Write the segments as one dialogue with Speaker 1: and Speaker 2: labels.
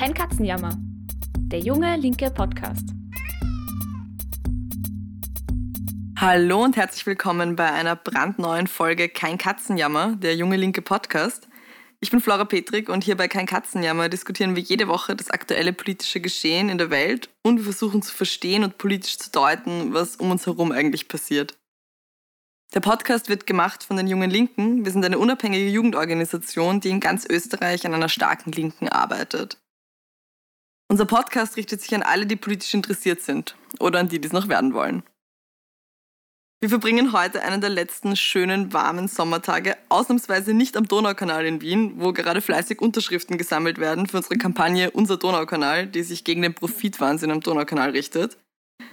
Speaker 1: Kein Katzenjammer. Der junge linke Podcast.
Speaker 2: Hallo und herzlich willkommen bei einer brandneuen Folge Kein Katzenjammer, der junge linke Podcast. Ich bin Flora Petrik und hier bei Kein Katzenjammer diskutieren wir jede Woche das aktuelle politische Geschehen in der Welt und wir versuchen zu verstehen und politisch zu deuten, was um uns herum eigentlich passiert. Der Podcast wird gemacht von den Jungen Linken. Wir sind eine unabhängige Jugendorganisation, die in ganz Österreich an einer starken Linken arbeitet. Unser Podcast richtet sich an alle, die politisch interessiert sind oder an die, die es noch werden wollen. Wir verbringen heute einen der letzten schönen, warmen Sommertage, ausnahmsweise nicht am Donaukanal in Wien, wo gerade fleißig Unterschriften gesammelt werden für unsere Kampagne Unser Donaukanal, die sich gegen den Profitwahnsinn am Donaukanal richtet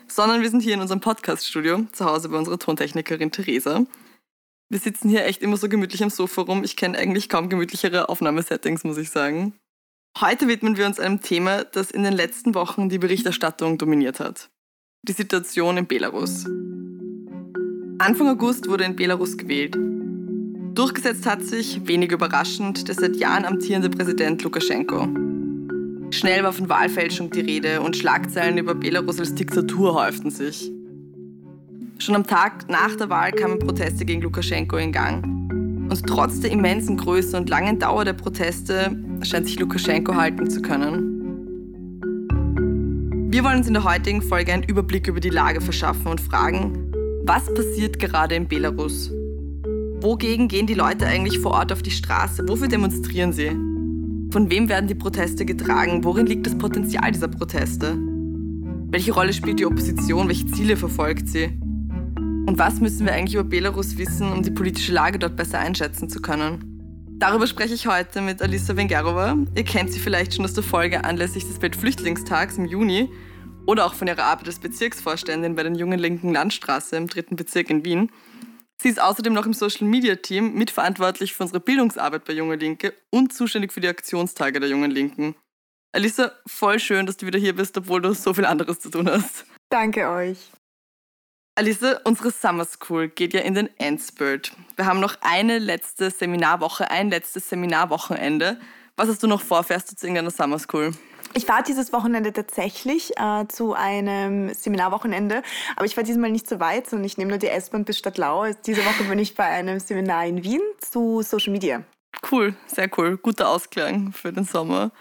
Speaker 2: sondern wir sind hier in unserem Podcast-Studio, zu Hause bei unserer Tontechnikerin Theresa. Wir sitzen hier echt immer so gemütlich am Sofa rum. Ich kenne eigentlich kaum gemütlichere Aufnahmesettings, muss ich sagen. Heute widmen wir uns einem Thema, das in den letzten Wochen die Berichterstattung dominiert hat. Die Situation in Belarus. Anfang August wurde in Belarus gewählt. Durchgesetzt hat sich, wenig überraschend, der seit Jahren amtierende Präsident Lukaschenko. Schnell war von Wahlfälschung die Rede und Schlagzeilen über Belarus als Diktatur häuften sich. Schon am Tag nach der Wahl kamen Proteste gegen Lukaschenko in Gang. Und trotz der immensen Größe und langen Dauer der Proteste scheint sich Lukaschenko halten zu können. Wir wollen uns in der heutigen Folge einen Überblick über die Lage verschaffen und fragen, was passiert gerade in Belarus? Wogegen gehen die Leute eigentlich vor Ort auf die Straße? Wofür demonstrieren sie? Von wem werden die Proteste getragen? Worin liegt das Potenzial dieser Proteste? Welche Rolle spielt die Opposition? Welche Ziele verfolgt sie? Und was müssen wir eigentlich über Belarus wissen, um die politische Lage dort besser einschätzen zu können? Darüber spreche ich heute mit Alisa Vengerova. Ihr kennt sie vielleicht schon aus der Folge anlässlich des Weltflüchtlingstags im Juni oder auch von ihrer Arbeit als Bezirksvorständin bei den Jungen Linken Landstraße im dritten Bezirk in Wien. Sie ist außerdem noch im Social Media Team mitverantwortlich für unsere Bildungsarbeit bei Junge Linke und zuständig für die Aktionstage der Jungen Linken. Alisa, voll schön, dass du wieder hier bist, obwohl du so viel anderes zu tun hast.
Speaker 3: Danke euch.
Speaker 2: Alisa, unsere Summer School geht ja in den Endspurt. Wir haben noch eine letzte Seminarwoche, ein letztes Seminarwochenende. Was hast du noch vor? Fährst du zu irgendeiner Summer School?
Speaker 3: Ich fahre dieses Wochenende tatsächlich äh, zu einem Seminarwochenende, aber ich fahre diesmal nicht so weit, sondern ich nehme nur die S-Bahn bis Stadtlau. Diese Woche bin ich bei einem Seminar in Wien zu Social Media.
Speaker 2: Cool, sehr cool. Guter Ausklang für den Sommer.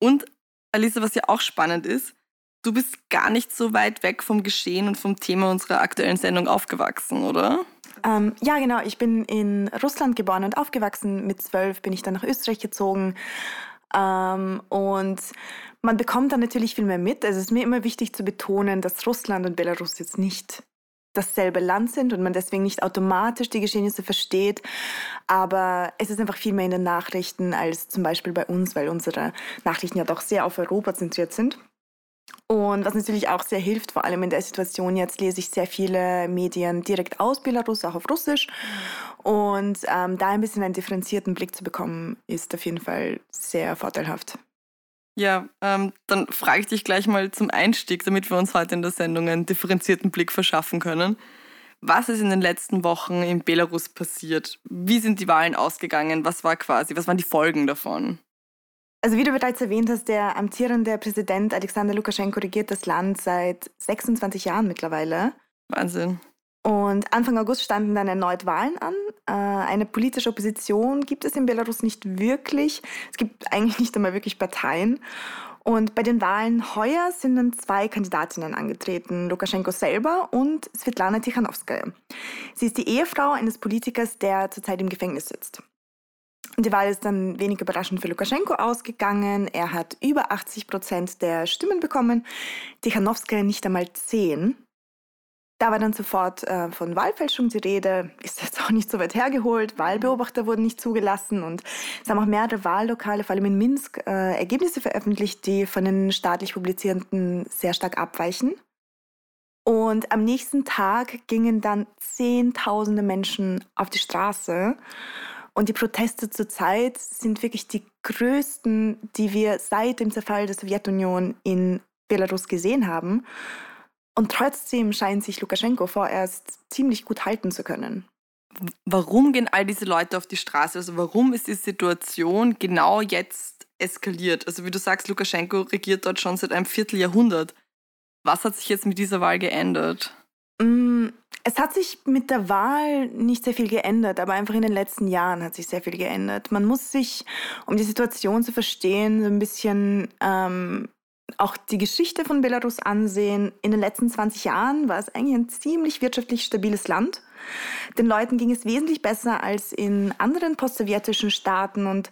Speaker 2: Und Alisa, was ja auch spannend ist, du bist gar nicht so weit weg vom Geschehen und vom Thema unserer aktuellen Sendung aufgewachsen, oder?
Speaker 3: Ähm, ja, genau. Ich bin in Russland geboren und aufgewachsen. Mit zwölf bin ich dann nach Österreich gezogen, ähm, und man bekommt dann natürlich viel mehr mit. Also es ist mir immer wichtig zu betonen, dass Russland und Belarus jetzt nicht dasselbe Land sind und man deswegen nicht automatisch die Geschehnisse versteht. Aber es ist einfach viel mehr in den Nachrichten als zum Beispiel bei uns, weil unsere Nachrichten ja doch sehr auf Europa zentriert sind. Und was natürlich auch sehr hilft, vor allem in der Situation jetzt, lese ich sehr viele Medien direkt aus Belarus, auch auf Russisch. Und ähm, da ein bisschen einen differenzierten Blick zu bekommen, ist auf jeden Fall sehr vorteilhaft.
Speaker 2: Ja, ähm, dann frage ich dich gleich mal zum Einstieg, damit wir uns heute in der Sendung einen differenzierten Blick verschaffen können. Was ist in den letzten Wochen in Belarus passiert? Wie sind die Wahlen ausgegangen? Was war quasi, was waren die Folgen davon?
Speaker 3: Also wie du bereits erwähnt hast, der amtierende Präsident Alexander Lukaschenko regiert das Land seit 26 Jahren mittlerweile.
Speaker 2: Wahnsinn.
Speaker 3: Und Anfang August standen dann erneut Wahlen an. Äh, eine politische Opposition gibt es in Belarus nicht wirklich. Es gibt eigentlich nicht einmal wirklich Parteien. Und bei den Wahlen heuer sind dann zwei Kandidatinnen angetreten, Lukaschenko selber und Svetlana Tichanowskaja. Sie ist die Ehefrau eines Politikers, der zurzeit im Gefängnis sitzt. Die Wahl ist dann wenig überraschend für Lukaschenko ausgegangen. Er hat über 80 Prozent der Stimmen bekommen, Tichanowskaja nicht einmal 10. Da war dann sofort äh, von Wahlfälschung die Rede, ist jetzt auch nicht so weit hergeholt. Wahlbeobachter wurden nicht zugelassen und es haben auch mehrere Wahllokale, vor allem in Minsk, äh, Ergebnisse veröffentlicht, die von den staatlich publizierenden sehr stark abweichen. Und am nächsten Tag gingen dann Zehntausende Menschen auf die Straße und die Proteste zurzeit sind wirklich die größten, die wir seit dem Zerfall der Sowjetunion in Belarus gesehen haben. Und trotzdem scheint sich Lukaschenko vorerst ziemlich gut halten zu können.
Speaker 2: Warum gehen all diese Leute auf die Straße? Also warum ist die Situation genau jetzt eskaliert. Also wie du sagst, Lukaschenko regiert dort schon seit einem Vierteljahrhundert. Was hat sich jetzt mit dieser Wahl geändert?
Speaker 3: Mm, es hat sich mit der Wahl nicht sehr viel geändert, aber einfach in den letzten Jahren hat sich sehr viel geändert. Man muss sich, um die Situation zu verstehen, so ein bisschen ähm, auch die Geschichte von Belarus ansehen. In den letzten 20 Jahren war es eigentlich ein ziemlich wirtschaftlich stabiles Land. Den Leuten ging es wesentlich besser als in anderen postsowjetischen Staaten und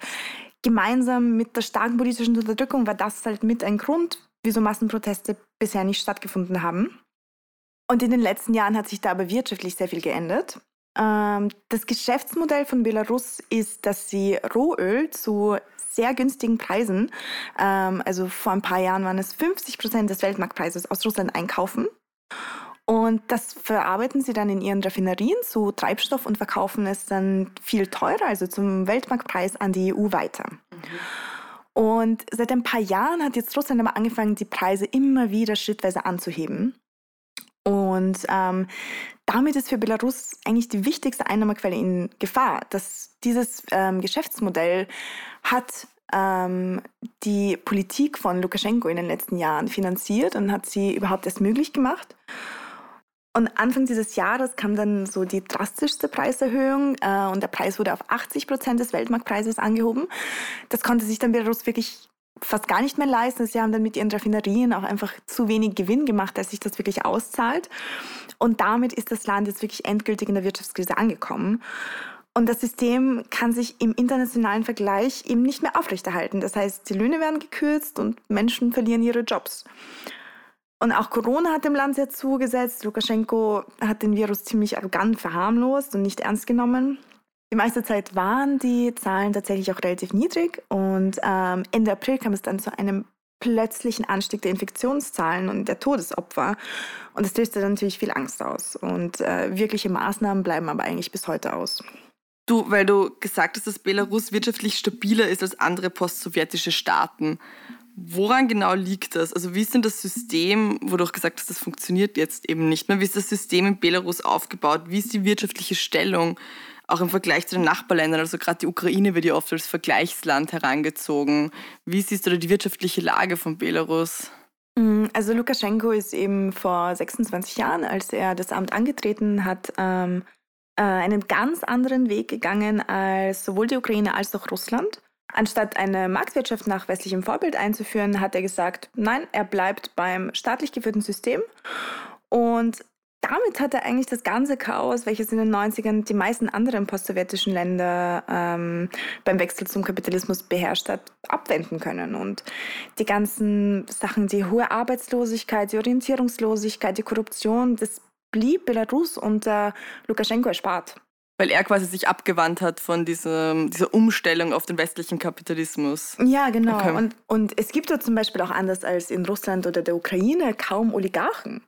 Speaker 3: gemeinsam mit der starken politischen Unterdrückung war das halt mit ein Grund, wieso Massenproteste bisher nicht stattgefunden haben. Und in den letzten Jahren hat sich da aber wirtschaftlich sehr viel geändert. Ähm, das Geschäftsmodell von Belarus ist, dass sie Rohöl zu sehr günstigen Preisen, ähm, also vor ein paar Jahren waren es 50 Prozent des Weltmarktpreises aus Russland einkaufen. Und das verarbeiten sie dann in ihren Raffinerien zu Treibstoff und verkaufen es dann viel teurer, also zum Weltmarktpreis an die EU weiter. Mhm. Und seit ein paar Jahren hat jetzt Russland aber angefangen, die Preise immer wieder schrittweise anzuheben. Und ähm, damit ist für Belarus eigentlich die wichtigste Einnahmequelle in Gefahr. Dass dieses ähm, Geschäftsmodell hat ähm, die Politik von Lukaschenko in den letzten Jahren finanziert und hat sie überhaupt erst möglich gemacht. Und Anfang dieses Jahres kam dann so die drastischste Preiserhöhung äh, und der Preis wurde auf 80 Prozent des Weltmarktpreises angehoben. Das konnte sich dann Belarus wirklich fast gar nicht mehr leisten. Sie haben dann mit ihren Raffinerien auch einfach zu wenig Gewinn gemacht, dass sich das wirklich auszahlt. Und damit ist das Land jetzt wirklich endgültig in der Wirtschaftskrise angekommen. Und das System kann sich im internationalen Vergleich eben nicht mehr aufrechterhalten. Das heißt, die Löhne werden gekürzt und Menschen verlieren ihre Jobs. Und auch Corona hat dem Land sehr zugesetzt. Lukaschenko hat den Virus ziemlich arrogant verharmlost und nicht ernst genommen. Die meiste Zeit waren die Zahlen tatsächlich auch relativ niedrig und ähm, Ende April kam es dann zu einem plötzlichen Anstieg der Infektionszahlen und der Todesopfer. Und das löste dann natürlich viel Angst aus. Und äh, wirkliche Maßnahmen bleiben aber eigentlich bis heute aus.
Speaker 2: Du, weil du gesagt hast, dass Belarus wirtschaftlich stabiler ist als andere postsowjetische Staaten. Woran genau liegt das? Also wie ist denn das System, wo du auch gesagt hast, das funktioniert jetzt eben nicht mehr? Wie ist das System in Belarus aufgebaut? Wie ist die wirtschaftliche Stellung? Auch im Vergleich zu den Nachbarländern, also gerade die Ukraine wird ja oft als Vergleichsland herangezogen. Wie siehst du da die wirtschaftliche Lage von Belarus?
Speaker 3: Mm, also Lukaschenko ist eben vor 26 Jahren, als er das Amt angetreten hat, ähm, äh, einen ganz anderen Weg gegangen als sowohl die Ukraine als auch Russland. Anstatt eine Marktwirtschaft nach westlichem Vorbild einzuführen, hat er gesagt, nein, er bleibt beim staatlich geführten System. Und damit hat er eigentlich das ganze Chaos, welches in den 90ern die meisten anderen postsowjetischen Länder ähm, beim Wechsel zum Kapitalismus beherrscht hat, abwenden können. Und die ganzen Sachen, die hohe Arbeitslosigkeit, die Orientierungslosigkeit, die Korruption, das blieb Belarus unter Lukaschenko erspart
Speaker 2: weil er quasi sich abgewandt hat von diesem, dieser Umstellung auf den westlichen Kapitalismus.
Speaker 3: Ja, genau. Okay. Und, und es gibt dort zum Beispiel auch anders als in Russland oder der Ukraine kaum Oligarchen.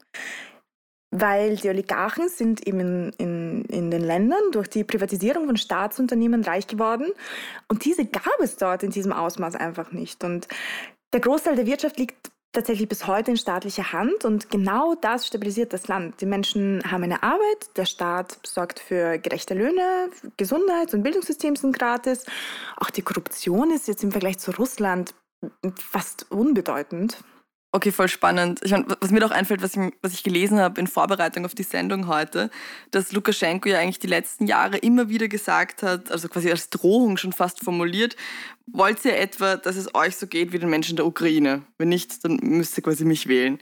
Speaker 3: Weil die Oligarchen sind eben in, in, den Ländern durch die Privatisierung von Staatsunternehmen reich geworden. Und diese gab es dort in diesem Ausmaß einfach nicht. Und der Großteil der Wirtschaft liegt tatsächlich bis heute in staatlicher Hand und genau das stabilisiert das Land. Die Menschen haben eine Arbeit, der Staat sorgt für gerechte Löhne, Gesundheits- und Bildungssystem sind gratis. Auch die Korruption ist jetzt im Vergleich zu Russland fast unbedeutend.
Speaker 2: Okay, voll spannend. Ich meine, was mir doch einfällt, was ich, was ich gelesen habe in Vorbereitung auf die Sendung heute, dass Lukaschenko ja eigentlich die letzten Jahre immer wieder gesagt hat, also quasi als Drohung schon fast formuliert, wollt ihr etwa, dass es euch so geht wie den Menschen der Ukraine? Wenn nicht, dann müsst ihr quasi mich wählen.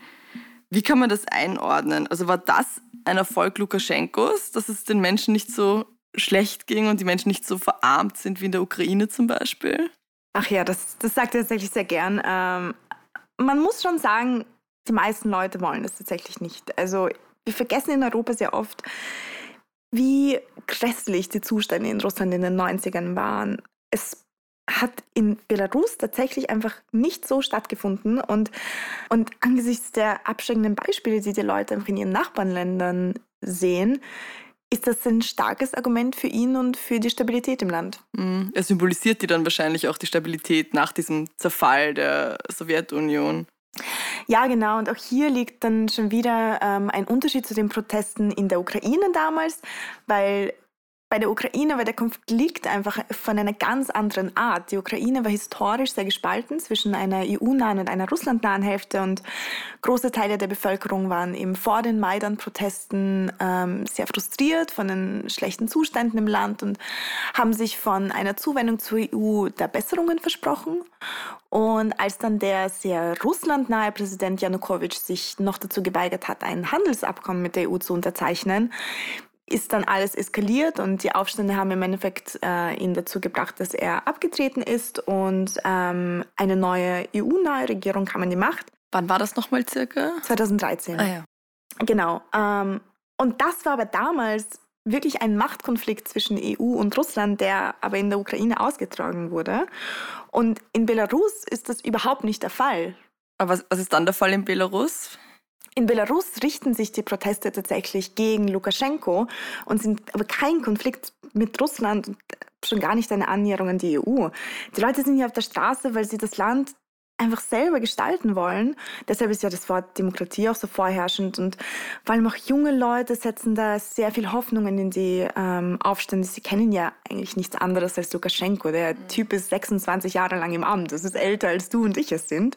Speaker 2: Wie kann man das einordnen? Also war das ein Erfolg Lukaschenkos, dass es den Menschen nicht so schlecht ging und die Menschen nicht so verarmt sind wie in der Ukraine zum Beispiel?
Speaker 3: Ach ja, das, das sagt er tatsächlich sehr gern. Ähm, man muss schon sagen, die meisten Leute wollen das tatsächlich nicht. Also wir vergessen in Europa sehr oft, wie grässlich die Zustände in Russland in den 90ern waren. Es hat in Belarus tatsächlich einfach nicht so stattgefunden. Und, und angesichts der abschreckenden Beispiele, die die Leute in ihren Nachbarländern sehen, ist das ein starkes Argument für ihn und für die Stabilität im Land.
Speaker 2: Mhm. Er symbolisiert die dann wahrscheinlich auch die Stabilität nach diesem Zerfall der Sowjetunion.
Speaker 3: Ja, genau. Und auch hier liegt dann schon wieder ähm, ein Unterschied zu den Protesten in der Ukraine damals, weil bei der Ukraine war der Konflikt einfach von einer ganz anderen Art. Die Ukraine war historisch sehr gespalten zwischen einer EU-nahen und einer russlandnahen Hälfte und große Teile der Bevölkerung waren eben vor den Maidan-Protesten ähm, sehr frustriert von den schlechten Zuständen im Land und haben sich von einer Zuwendung zur EU der Besserungen versprochen. Und als dann der sehr russlandnahe Präsident Janukowitsch sich noch dazu geweigert hat, ein Handelsabkommen mit der EU zu unterzeichnen, ist dann alles eskaliert und die Aufstände haben im Endeffekt äh, ihn dazu gebracht, dass er abgetreten ist und ähm, eine neue EU-nahe Regierung kam an die Macht.
Speaker 2: Wann war das nochmal circa?
Speaker 3: 2013.
Speaker 2: Ah ja.
Speaker 3: Genau. Ähm, und das war aber damals wirklich ein Machtkonflikt zwischen EU und Russland, der aber in der Ukraine ausgetragen wurde. Und in Belarus ist das überhaupt nicht der Fall.
Speaker 2: Aber was, was ist dann der Fall in Belarus?
Speaker 3: In Belarus richten sich die Proteste tatsächlich gegen Lukaschenko und sind aber kein Konflikt mit Russland und schon gar nicht eine Annäherung an die EU. Die Leute sind hier auf der Straße, weil sie das Land einfach selber gestalten wollen. Deshalb ist ja das Wort Demokratie auch so vorherrschend und vor allem auch junge Leute setzen da sehr viel Hoffnungen in die ähm, Aufstände. Sie kennen ja eigentlich nichts anderes als Lukaschenko. Der mhm. Typ ist 26 Jahre lang im Amt. Das ist älter als du und ich es sind.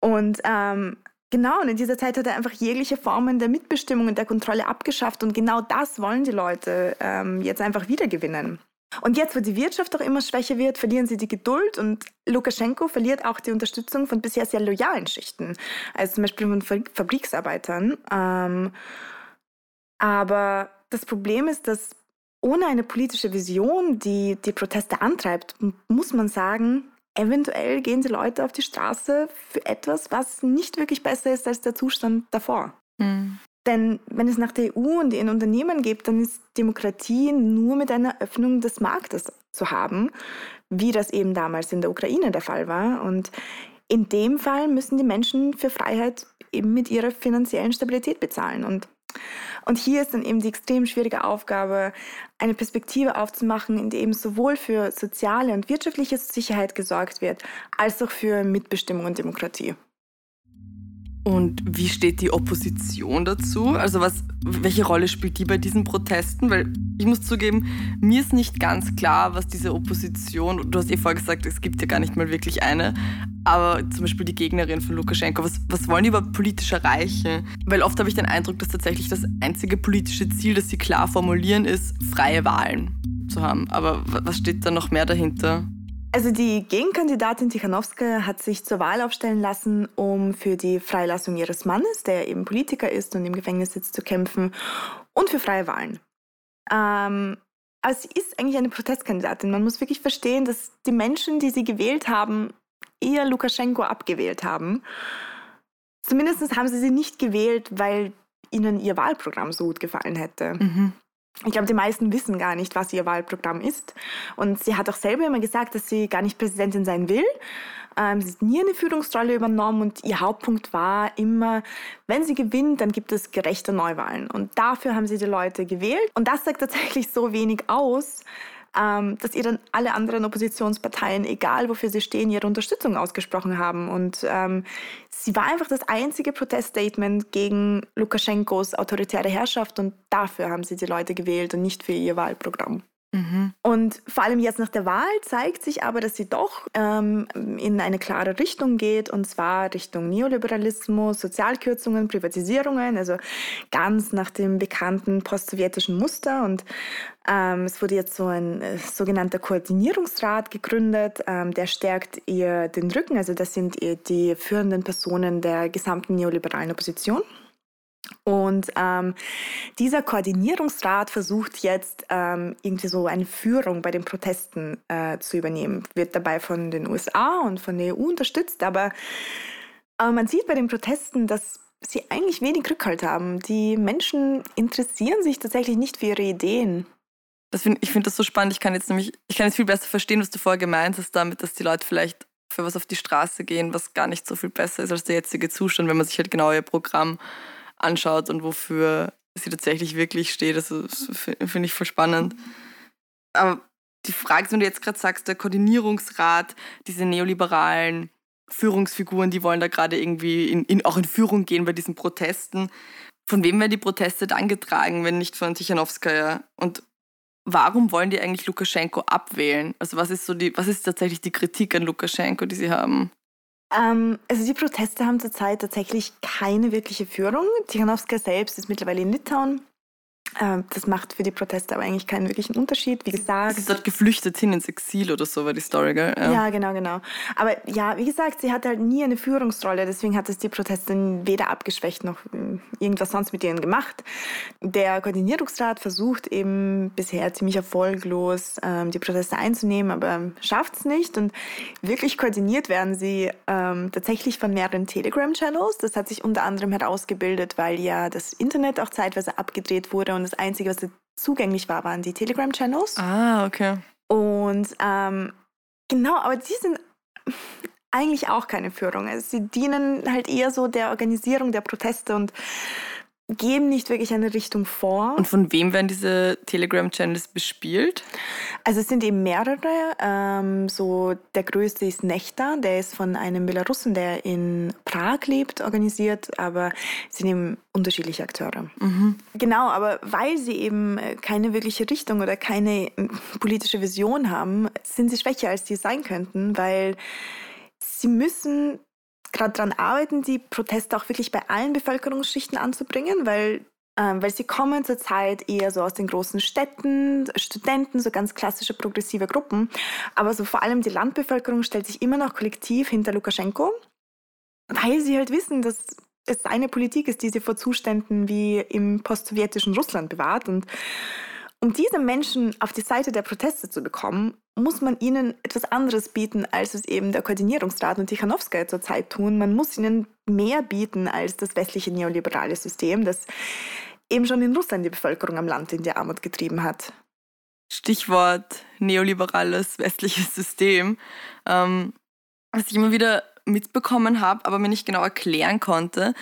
Speaker 3: Oh. Und ähm, Genau, und in dieser Zeit hat er einfach jegliche Formen der Mitbestimmung und der Kontrolle abgeschafft. Und genau das wollen die Leute ähm, jetzt einfach wiedergewinnen. Und jetzt, wo die Wirtschaft auch immer schwächer wird, verlieren sie die Geduld und Lukaschenko verliert auch die Unterstützung von bisher sehr loyalen Schichten, also zum Beispiel von Fabriksarbeitern. Ähm, aber das Problem ist, dass ohne eine politische Vision, die die Proteste antreibt, muss man sagen, eventuell gehen die Leute auf die Straße für etwas, was nicht wirklich besser ist als der Zustand davor. Mhm. Denn wenn es nach der EU und ihren Unternehmen geht, dann ist Demokratie nur mit einer Öffnung des Marktes zu haben, wie das eben damals in der Ukraine der Fall war. Und in dem Fall müssen die Menschen für Freiheit eben mit ihrer finanziellen Stabilität bezahlen. Und und hier ist dann eben die extrem schwierige Aufgabe, eine Perspektive aufzumachen, in der eben sowohl für soziale und wirtschaftliche Sicherheit gesorgt wird, als auch für Mitbestimmung und Demokratie.
Speaker 2: Und wie steht die Opposition dazu? Also was, welche Rolle spielt die bei diesen Protesten? Weil ich muss zugeben, mir ist nicht ganz klar, was diese Opposition, du hast eh vorher gesagt, es gibt ja gar nicht mal wirklich eine, aber zum Beispiel die Gegnerin von Lukaschenko, was, was wollen die überhaupt politisch erreichen? Weil oft habe ich den Eindruck, dass tatsächlich das einzige politische Ziel, das sie klar formulieren, ist, freie Wahlen zu haben. Aber was steht da noch mehr dahinter?
Speaker 3: Also die Gegenkandidatin Tichanowska hat sich zur Wahl aufstellen lassen, um für die Freilassung ihres Mannes, der eben Politiker ist und im Gefängnis sitzt, zu kämpfen und für freie Wahlen. Ähm, aber sie ist eigentlich eine Protestkandidatin. Man muss wirklich verstehen, dass die Menschen, die sie gewählt haben, eher Lukaschenko abgewählt haben. Zumindest haben sie sie nicht gewählt, weil ihnen ihr Wahlprogramm so gut gefallen hätte. Mhm. Ich glaube, die meisten wissen gar nicht, was ihr Wahlprogramm ist. Und sie hat auch selber immer gesagt, dass sie gar nicht Präsidentin sein will. Ähm, sie hat nie eine Führungsrolle übernommen und ihr Hauptpunkt war immer, wenn sie gewinnt, dann gibt es gerechte Neuwahlen. Und dafür haben sie die Leute gewählt. Und das sagt tatsächlich so wenig aus, ähm, dass ihr dann alle anderen Oppositionsparteien, egal wofür sie stehen, ihre Unterstützung ausgesprochen haben. Und ähm, sie war einfach das einzige Proteststatement gegen Lukaschenkos autoritäre Herrschaft und dafür haben sie die Leute gewählt und nicht für ihr Wahlprogramm. Mhm. Und vor allem jetzt nach der Wahl zeigt sich aber, dass sie doch ähm, in eine klare Richtung geht, und zwar Richtung Neoliberalismus, Sozialkürzungen, Privatisierungen, also ganz nach dem bekannten postsowjetischen Muster. Und ähm, es wurde jetzt so ein äh, sogenannter Koordinierungsrat gegründet, ähm, der stärkt ihr den Rücken, also das sind die führenden Personen der gesamten neoliberalen Opposition. Und ähm, dieser Koordinierungsrat versucht jetzt ähm, irgendwie so eine Führung bei den Protesten äh, zu übernehmen, wird dabei von den USA und von der EU unterstützt, aber, aber man sieht bei den Protesten, dass sie eigentlich wenig Rückhalt haben. Die Menschen interessieren sich tatsächlich nicht für ihre Ideen.
Speaker 2: Das find, ich finde das so spannend. Ich kann jetzt nämlich, ich kann jetzt viel besser verstehen, was du vorher gemeint hast, damit, dass die Leute vielleicht für was auf die Straße gehen, was gar nicht so viel besser ist als der jetzige Zustand, wenn man sich halt genau ihr Programm anschaut und wofür sie tatsächlich wirklich steht. Das, finde ich voll spannend. Aber die Frage, wenn du jetzt gerade sagst, der Koordinierungsrat, diese neoliberalen Führungsfiguren, die wollen da gerade irgendwie in, in, auch in Führung gehen bei diesen Protesten. Von wem werden die Proteste dann getragen, wenn nicht von Tichanowskaja? Und warum wollen die eigentlich Lukaschenko abwählen? Also was ist so die, was ist tatsächlich die Kritik an Lukaschenko, die sie haben?
Speaker 3: Ähm, also die Proteste haben zurzeit tatsächlich keine wirkliche Führung. Tichanowska selbst ist mittlerweile in Litauen das macht für die Proteste aber eigentlich keinen wirklichen Unterschied. Wie gesagt.
Speaker 2: Sie ist dort geflüchtet hin ins Exil oder so, war die Story, gell?
Speaker 3: Ja. ja. genau, genau. Aber ja, wie gesagt, sie hatte halt nie eine Führungsrolle, deswegen hat es die Proteste weder abgeschwächt noch äh, irgendwas sonst mit ihnen gemacht. Der Koordinierungsrat versucht eben bisher ziemlich erfolglos, ähm, die Proteste einzunehmen, aber schafft es nicht. Und wirklich koordiniert werden sie ähm, tatsächlich von mehreren Telegram-Channels. Das hat sich unter anderem herausgebildet, weil ja das Internet auch zeitweise abgedreht wurde und das Einzige, was zugänglich war, waren die Telegram-Channels.
Speaker 2: Ah, okay.
Speaker 3: Und ähm, genau, aber die sind eigentlich auch keine Führung. Also sie dienen halt eher so der Organisierung der Proteste und geben nicht wirklich eine Richtung vor.
Speaker 2: Und von wem werden diese Telegram-Channels bespielt?
Speaker 3: Also es sind eben mehrere. Ähm, so der größte ist Nechta, der ist von einem Belarussen, der in Prag lebt, organisiert, aber es sind eben unterschiedliche Akteure. Mhm. Genau, aber weil sie eben keine wirkliche Richtung oder keine politische Vision haben, sind sie schwächer, als sie sein könnten, weil sie müssen gerade daran arbeiten, die Proteste auch wirklich bei allen Bevölkerungsschichten anzubringen, weil, äh, weil sie kommen zurzeit eher so aus den großen Städten, Studenten, so ganz klassische progressive Gruppen. Aber so vor allem die Landbevölkerung stellt sich immer noch kollektiv hinter Lukaschenko, weil sie halt wissen, dass es eine Politik ist, die sie vor Zuständen wie im postsowjetischen Russland bewahrt und um diese Menschen auf die Seite der Proteste zu bekommen, muss man ihnen etwas anderes bieten, als es eben der Koordinierungsrat und Tichanowskaja zurzeit tun. Man muss ihnen mehr bieten als das westliche neoliberale System, das eben schon in Russland die Bevölkerung am Land in die Armut getrieben hat.
Speaker 2: Stichwort neoliberales westliches System. Ähm, was ich immer wieder mitbekommen habe, aber mir nicht genau erklären konnte,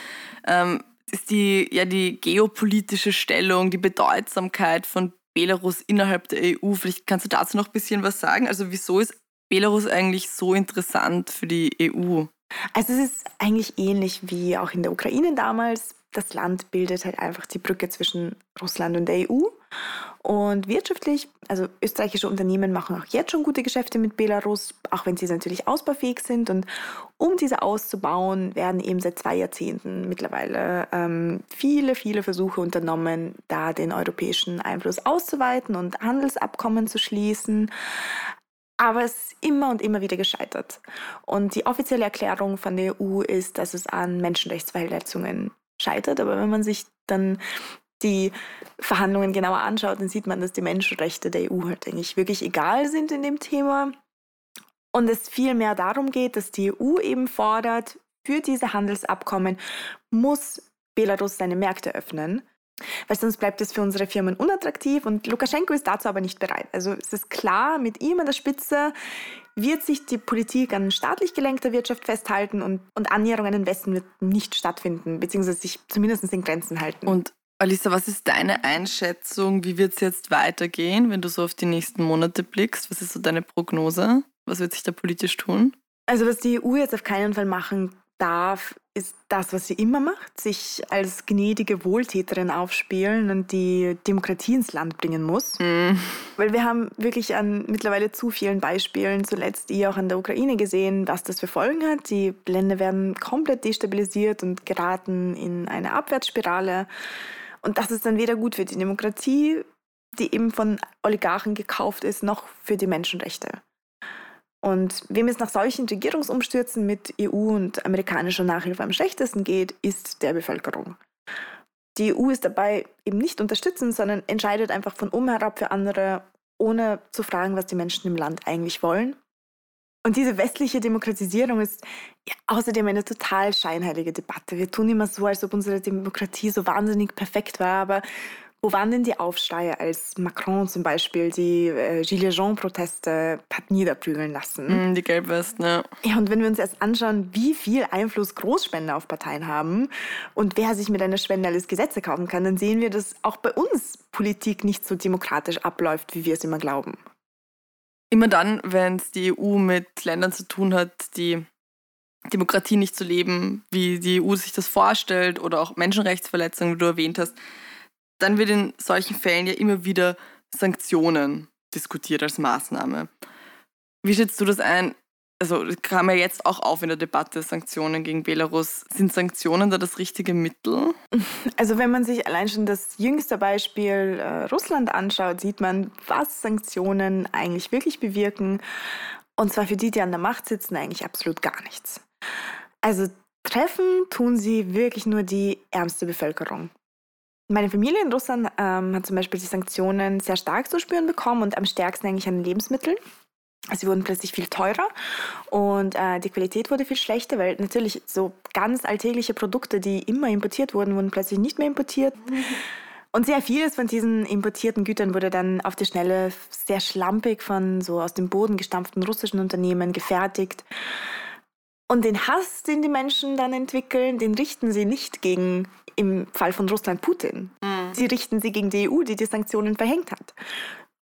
Speaker 2: ähm, ist die, ja, die geopolitische Stellung, die Bedeutsamkeit von Belarus innerhalb der EU. Vielleicht kannst du dazu noch ein bisschen was sagen. Also wieso ist Belarus eigentlich so interessant für die EU?
Speaker 3: Also es ist eigentlich ähnlich wie auch in der Ukraine damals. Das Land bildet halt einfach die Brücke zwischen Russland und der EU. Und wirtschaftlich, also österreichische Unternehmen machen auch jetzt schon gute Geschäfte mit Belarus, auch wenn sie natürlich ausbaufähig sind. Und um diese auszubauen, werden eben seit zwei Jahrzehnten mittlerweile ähm, viele, viele Versuche unternommen, da den europäischen Einfluss auszuweiten und Handelsabkommen zu schließen. Aber es ist immer und immer wieder gescheitert. Und die offizielle Erklärung von der EU ist, dass es an Menschenrechtsverletzungen scheitert. Aber wenn man sich dann die Verhandlungen genauer anschaut, dann sieht man, dass die Menschenrechte der EU halt eigentlich wirklich egal sind in dem Thema. Und es viel mehr darum geht, dass die EU eben fordert, für diese Handelsabkommen muss Belarus seine Märkte öffnen, weil sonst bleibt es für unsere Firmen unattraktiv und Lukaschenko ist dazu aber nicht bereit. Also es ist klar, mit ihm an der Spitze wird sich die Politik an staatlich gelenkter Wirtschaft festhalten und, und Annäherung an den Westen wird nicht stattfinden, beziehungsweise sich zumindest in Grenzen halten.
Speaker 2: Und Alisa, was ist deine Einschätzung? Wie wird es jetzt weitergehen, wenn du so auf die nächsten Monate blickst? Was ist so deine Prognose? Was wird sich da politisch tun?
Speaker 3: Also was die EU jetzt auf keinen Fall machen darf, ist das, was sie immer macht, sich als gnädige Wohltäterin aufspielen und die Demokratie ins Land bringen muss. Mm. Weil wir haben wirklich an mittlerweile zu vielen Beispielen, zuletzt ihr auch an der Ukraine gesehen, was das für Folgen hat. Die Länder werden komplett destabilisiert und geraten in eine Abwärtsspirale. Und das ist dann weder gut für die Demokratie, die eben von Oligarchen gekauft ist, noch für die Menschenrechte. Und wem es nach solchen Regierungsumstürzen mit EU und amerikanischer Nachhilfe am schlechtesten geht, ist der Bevölkerung. Die EU ist dabei eben nicht unterstützend, sondern entscheidet einfach von oben herab für andere, ohne zu fragen, was die Menschen im Land eigentlich wollen. Und diese westliche Demokratisierung ist ja, außerdem eine total scheinheilige Debatte. Wir tun immer so, als ob unsere Demokratie so wahnsinnig perfekt war, aber wo waren denn die Aufschreie, als Macron zum Beispiel die äh, Gilets Jaunes-Proteste hat niederprügeln lassen?
Speaker 2: Mm, die Gelbwesten, ja.
Speaker 3: Ja, und wenn wir uns erst anschauen, wie viel Einfluss Großspender auf Parteien haben und wer sich mit einer Spende alles Gesetze kaufen kann, dann sehen wir, dass auch bei uns Politik nicht so demokratisch abläuft, wie wir es immer glauben.
Speaker 2: Immer dann, wenn es die EU mit Ländern zu tun hat, die Demokratie nicht zu leben, wie die EU sich das vorstellt oder auch Menschenrechtsverletzungen, wie du erwähnt hast, dann wird in solchen Fällen ja immer wieder Sanktionen diskutiert als Maßnahme. Wie schätzt du das ein? Also kam ja jetzt auch auf in der Debatte Sanktionen gegen Belarus. Sind Sanktionen da das richtige Mittel?
Speaker 3: Also wenn man sich allein schon das jüngste Beispiel äh, Russland anschaut, sieht man, was Sanktionen eigentlich wirklich bewirken. Und zwar für die, die an der Macht sitzen, eigentlich absolut gar nichts. Also treffen tun sie wirklich nur die ärmste Bevölkerung. Meine Familie in Russland ähm, hat zum Beispiel die Sanktionen sehr stark zu spüren bekommen und am stärksten eigentlich an Lebensmitteln. Sie wurden plötzlich viel teurer und äh, die Qualität wurde viel schlechter, weil natürlich so ganz alltägliche Produkte, die immer importiert wurden, wurden plötzlich nicht mehr importiert. Und sehr vieles von diesen importierten Gütern wurde dann auf die Schnelle sehr schlampig von so aus dem Boden gestampften russischen Unternehmen gefertigt. Und den Hass, den die Menschen dann entwickeln, den richten sie nicht gegen im Fall von Russland Putin. Mhm. Sie richten sie gegen die EU, die die Sanktionen verhängt hat.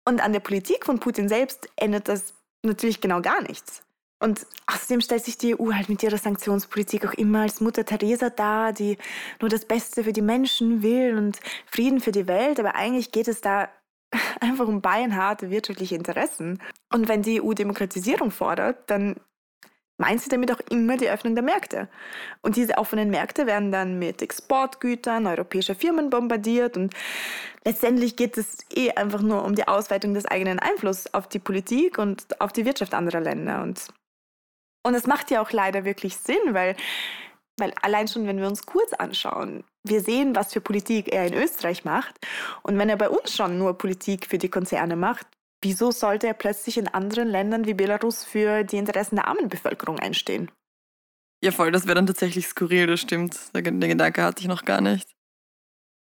Speaker 3: Und an der Politik von Putin selbst ändert das natürlich genau gar nichts. Und außerdem stellt sich die EU halt mit ihrer Sanktionspolitik auch immer als Mutter Teresa dar, die nur das Beste für die Menschen will und Frieden für die Welt. Aber eigentlich geht es da einfach um beinharte wirtschaftliche Interessen. Und wenn die EU Demokratisierung fordert, dann meint sie damit auch immer die Öffnung der Märkte. Und diese offenen Märkte werden dann mit Exportgütern europäischer Firmen bombardiert und letztendlich geht es eh einfach nur um die Ausweitung des eigenen Einflusses auf die Politik und auf die Wirtschaft anderer Länder. Und, und das macht ja auch leider wirklich Sinn, weil, weil allein schon, wenn wir uns kurz anschauen, wir sehen, was für Politik er in Österreich macht. Und wenn er bei uns schon nur Politik für die Konzerne macht, Wieso sollte er plötzlich in anderen Ländern wie Belarus für die Interessen der armen Bevölkerung einstehen?
Speaker 2: Ja, voll, das wäre dann tatsächlich skurril, das stimmt. Den Gedanke hatte ich noch gar nicht.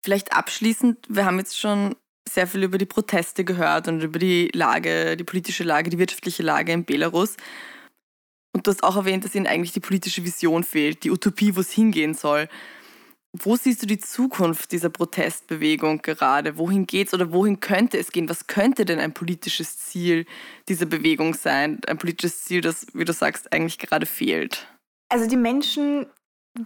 Speaker 2: Vielleicht abschließend, wir haben jetzt schon sehr viel über die Proteste gehört und über die Lage, die politische Lage, die wirtschaftliche Lage in Belarus. Und du hast auch erwähnt, dass ihnen eigentlich die politische Vision fehlt, die Utopie, wo es hingehen soll. Wo siehst du die Zukunft dieser Protestbewegung gerade? Wohin geht's oder wohin könnte es gehen? Was könnte denn ein politisches Ziel dieser Bewegung sein? Ein politisches Ziel, das, wie du sagst, eigentlich gerade fehlt.
Speaker 3: Also die Menschen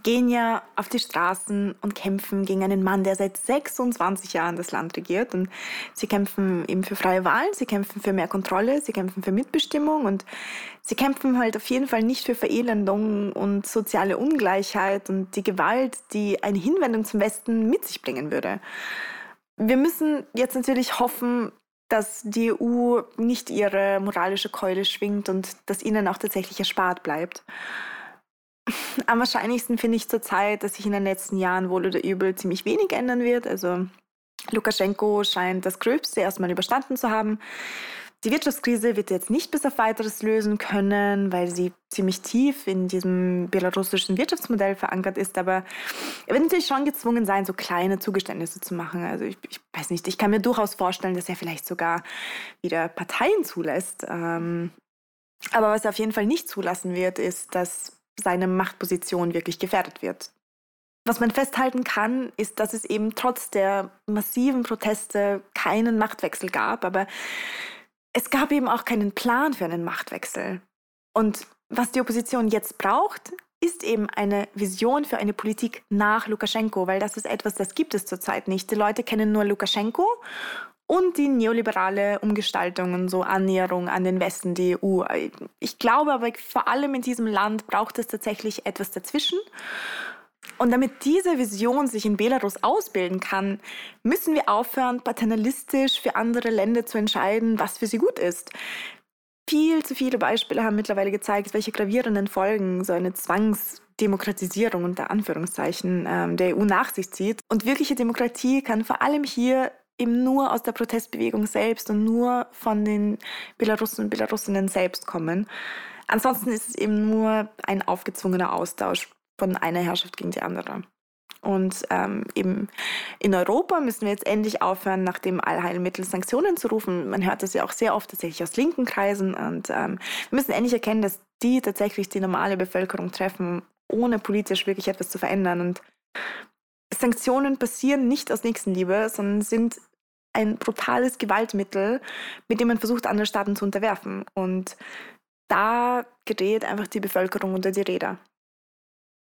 Speaker 3: gehen ja auf die Straßen und kämpfen gegen einen Mann, der seit 26 Jahren das Land regiert. Und sie kämpfen eben für freie Wahlen, sie kämpfen für mehr Kontrolle, sie kämpfen für Mitbestimmung und sie kämpfen halt auf jeden Fall nicht für Verelendung und soziale Ungleichheit und die Gewalt, die eine Hinwendung zum Westen mit sich bringen würde. Wir müssen jetzt natürlich hoffen, dass die EU nicht ihre moralische Keule schwingt und dass ihnen auch tatsächlich erspart bleibt. Am wahrscheinlichsten finde ich zurzeit, dass sich in den letzten Jahren wohl oder übel ziemlich wenig ändern wird. Also Lukaschenko scheint das Gröbste erstmal überstanden zu haben. Die Wirtschaftskrise wird jetzt nicht bis auf weiteres lösen können, weil sie ziemlich tief in diesem belarussischen Wirtschaftsmodell verankert ist. Aber er wird natürlich schon gezwungen sein, so kleine Zugeständnisse zu machen. Also ich, ich weiß nicht, ich kann mir durchaus vorstellen, dass er vielleicht sogar wieder Parteien zulässt. Ähm, aber was er auf jeden Fall nicht zulassen wird, ist, dass seine Machtposition wirklich gefährdet wird. Was man festhalten kann, ist, dass es eben trotz der massiven Proteste keinen Machtwechsel gab, aber es gab eben auch keinen Plan für einen Machtwechsel. Und was die Opposition jetzt braucht, ist eben eine Vision für eine Politik nach Lukaschenko, weil das ist etwas, das gibt es zurzeit nicht. Die Leute kennen nur Lukaschenko und die neoliberale Umgestaltung und so Annäherung an den Westen, die EU. Ich glaube aber, vor allem in diesem Land braucht es tatsächlich etwas dazwischen. Und damit diese Vision sich in Belarus ausbilden kann, müssen wir aufhören, paternalistisch für andere Länder zu entscheiden, was für sie gut ist. Viel zu viele Beispiele haben mittlerweile gezeigt, welche gravierenden Folgen so eine Zwangsdemokratisierung unter Anführungszeichen ähm, der EU nach sich zieht. Und wirkliche Demokratie kann vor allem hier eben nur aus der Protestbewegung selbst und nur von den Belarussen und Belarusinnen selbst kommen. Ansonsten ist es eben nur ein aufgezwungener Austausch von einer Herrschaft gegen die andere. Und ähm, eben in Europa müssen wir jetzt endlich aufhören, nach dem Allheilmittel Sanktionen zu rufen. Man hört das ja auch sehr oft tatsächlich aus linken Kreisen. Und ähm, wir müssen endlich erkennen, dass die tatsächlich die normale Bevölkerung treffen, ohne politisch wirklich etwas zu verändern. Und Sanktionen passieren nicht aus Nächstenliebe, sondern sind ein brutales Gewaltmittel, mit dem man versucht, andere Staaten zu unterwerfen. Und da gerät einfach die Bevölkerung unter die Räder.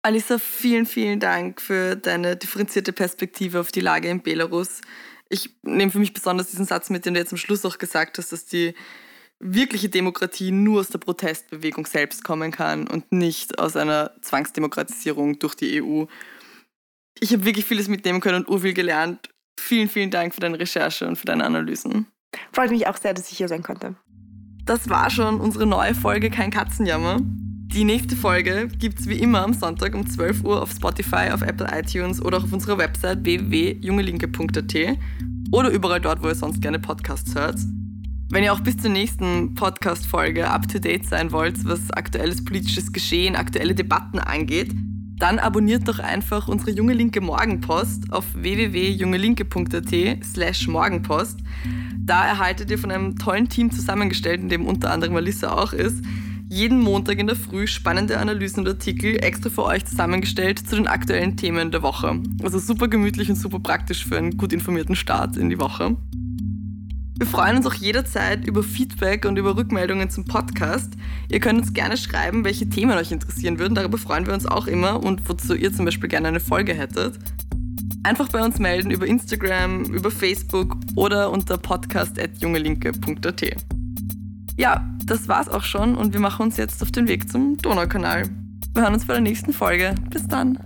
Speaker 2: Alisa, vielen, vielen Dank für deine differenzierte Perspektive auf die Lage in Belarus. Ich nehme für mich besonders diesen Satz mit, den du jetzt am Schluss auch gesagt hast, dass die wirkliche Demokratie nur aus der Protestbewegung selbst kommen kann und nicht aus einer Zwangsdemokratisierung durch die EU. Ich habe wirklich vieles mitnehmen können und urviel gelernt. Vielen, vielen Dank für deine Recherche und für deine Analysen.
Speaker 3: Freut mich auch sehr, dass ich hier sein konnte.
Speaker 2: Das war schon unsere neue Folge Kein Katzenjammer. Die nächste Folge gibt es wie immer am Sonntag um 12 Uhr auf Spotify, auf Apple iTunes oder auch auf unserer Website www.jungelinke.at oder überall dort, wo ihr sonst gerne Podcasts hört. Wenn ihr auch bis zur nächsten Podcast-Folge up to date sein wollt, was aktuelles politisches Geschehen, aktuelle Debatten angeht, dann abonniert doch einfach unsere Junge Linke Morgenpost auf www.jungelinke.at slash Morgenpost. Da erhaltet ihr von einem tollen Team zusammengestellt, in dem unter anderem Melissa auch ist, jeden Montag in der Früh spannende Analysen und Artikel extra für euch zusammengestellt zu den aktuellen Themen der Woche. Also super gemütlich und super praktisch für einen gut informierten Start in die Woche. Wir freuen uns auch jederzeit über Feedback und über Rückmeldungen zum Podcast. Ihr könnt uns gerne schreiben, welche Themen euch interessieren würden. Darüber freuen wir uns auch immer und wozu ihr zum Beispiel gerne eine Folge hättet. Einfach bei uns melden über Instagram, über Facebook oder unter podcast.jungelinke.at. Ja, das war's auch schon und wir machen uns jetzt auf den Weg zum Donaukanal. Wir hören uns bei der nächsten Folge. Bis dann.